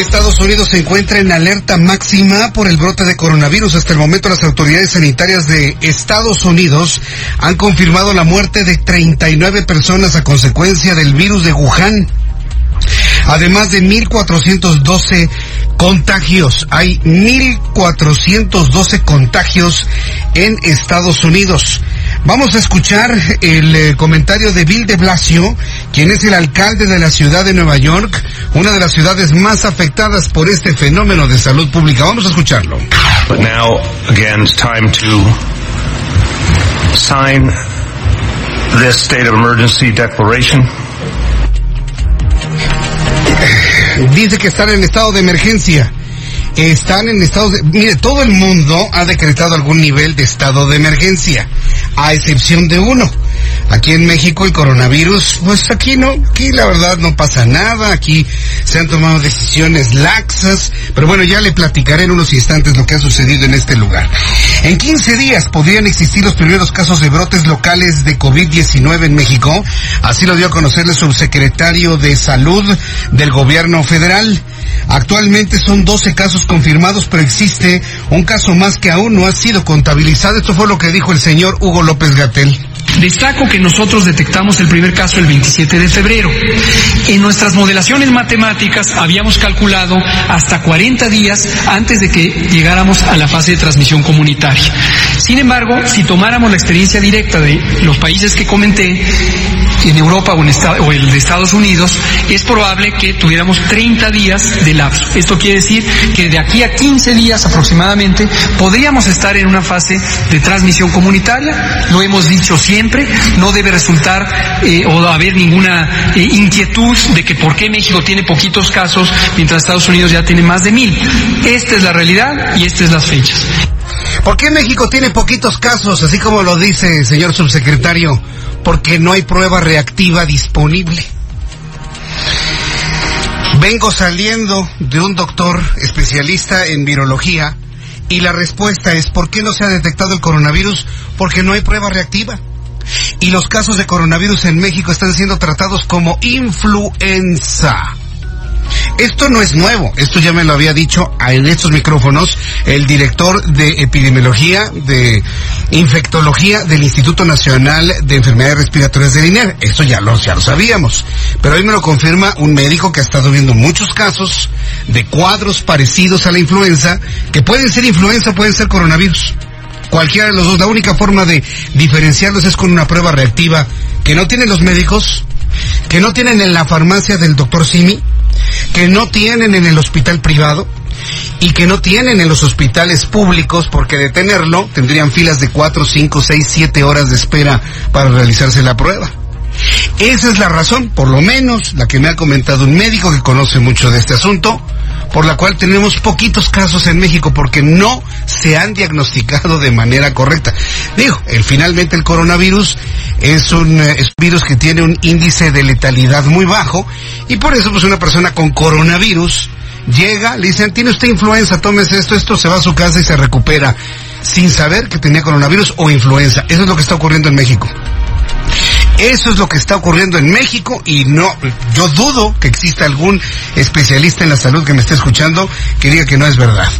Estados Unidos se encuentra en alerta máxima por el brote de coronavirus. Hasta el momento las autoridades sanitarias de Estados Unidos han confirmado la muerte de 39 personas a consecuencia del virus de Wuhan. Además de 1.412 contagios. Hay 1.412 contagios en Estados Unidos. Vamos a escuchar el eh, comentario de Bill de Blasio, quien es el alcalde de la ciudad de Nueva York, una de las ciudades más afectadas por este fenómeno de salud pública. Vamos a escucharlo. But now, again, it's time to sign this state of emergency declaration. Dice que están en estado de emergencia. Están en estado de... Mire, todo el mundo ha decretado algún nivel de estado de emergencia, a excepción de uno. Aquí en México el coronavirus, pues aquí no, aquí la verdad no pasa nada, aquí se han tomado decisiones laxas, pero bueno, ya le platicaré en unos instantes lo que ha sucedido en este lugar. En 15 días podrían existir los primeros casos de brotes locales de COVID-19 en México, así lo dio a conocer el subsecretario de Salud del gobierno federal. Actualmente son 12 casos confirmados, pero existe un caso más que aún no ha sido contabilizado. Esto fue lo que dijo el señor Hugo López Gatel. Destaco que nosotros detectamos el primer caso el 27 de febrero. En nuestras modelaciones matemáticas habíamos calculado hasta 40 días antes de que llegáramos a la fase de transmisión comunitaria. Sin embargo, si tomáramos la experiencia directa de los países que comenté, en Europa o, en el de Estados Unidos, es probable que tuviéramos 30 días de lapso. Esto quiere decir que de aquí a 15 días aproximadamente podríamos estar en una fase de transmisión comunitaria. Lo hemos dicho siempre, no debe resultar eh, o haber ninguna eh, inquietud de que por qué México tiene poquitos casos mientras Estados Unidos ya tiene más de mil. Esta es la realidad y estas es las fechas. ¿Por qué México tiene poquitos casos, así como lo dice el señor subsecretario? Porque no hay prueba reactiva disponible. Vengo saliendo de un doctor especialista en virología y la respuesta es ¿por qué no se ha detectado el coronavirus? Porque no hay prueba reactiva. Y los casos de coronavirus en México están siendo tratados como influenza. Esto no es nuevo, esto ya me lo había dicho en estos micrófonos el director de epidemiología, de infectología del Instituto Nacional de Enfermedades Respiratorias del INER. Esto ya lo, ya lo sabíamos, pero hoy me lo confirma un médico que ha estado viendo muchos casos de cuadros parecidos a la influenza, que pueden ser influenza, pueden ser coronavirus. Cualquiera de los dos, la única forma de diferenciarlos es con una prueba reactiva que no tienen los médicos, que no tienen en la farmacia del doctor Simi, que no tienen en el hospital privado y que no tienen en los hospitales públicos porque de tenerlo tendrían filas de 4, 5, 6, 7 horas de espera para realizarse la prueba. Esa es la razón, por lo menos la que me ha comentado un médico que conoce mucho de este asunto, por la cual tenemos poquitos casos en México porque no se han diagnosticado de manera correcta. Digo, el, finalmente el coronavirus es un, eh, es un virus que tiene un índice de letalidad muy bajo y por eso pues una persona con coronavirus llega, le dicen, tiene usted influenza, tómese esto, esto, se va a su casa y se recupera sin saber que tenía coronavirus o influenza. Eso es lo que está ocurriendo en México. Eso es lo que está ocurriendo en México y no, yo dudo que exista algún especialista en la salud que me esté escuchando que diga que no es verdad.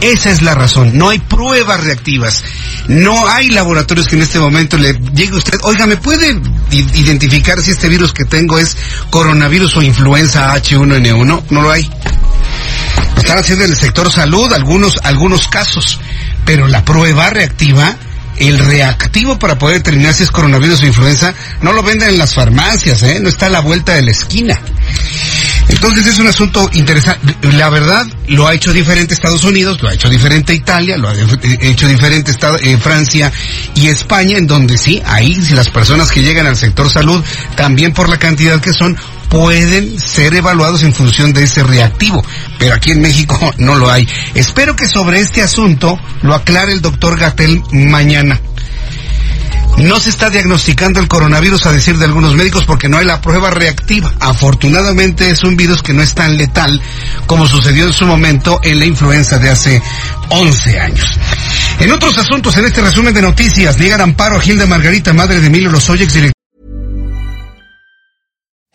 Esa es la razón. No hay pruebas reactivas. No hay laboratorios que en este momento le llegue a usted. Oiga, ¿me puede identificar si este virus que tengo es coronavirus o influenza H1N1? No lo hay. Están haciendo en el sector salud algunos, algunos casos. Pero la prueba reactiva, el reactivo para poder determinar si es coronavirus o influenza, no lo venden en las farmacias, ¿eh? No está a la vuelta de la esquina. Entonces es un asunto interesante. La verdad, lo ha hecho diferente Estados Unidos, lo ha hecho diferente Italia, lo ha hecho diferente eh, Francia y España, en donde sí, ahí si las personas que llegan al sector salud, también por la cantidad que son, pueden ser evaluados en función de ese reactivo, pero aquí en México no lo hay. Espero que sobre este asunto lo aclare el doctor Gatel mañana. No se está diagnosticando el coronavirus a decir de algunos médicos porque no hay la prueba reactiva. Afortunadamente es un virus que no es tan letal como sucedió en su momento en la influenza de hace 11 años. En otros asuntos, en este resumen de noticias, niegan amparo a Gilda Margarita, madre de Emilio Lozoya,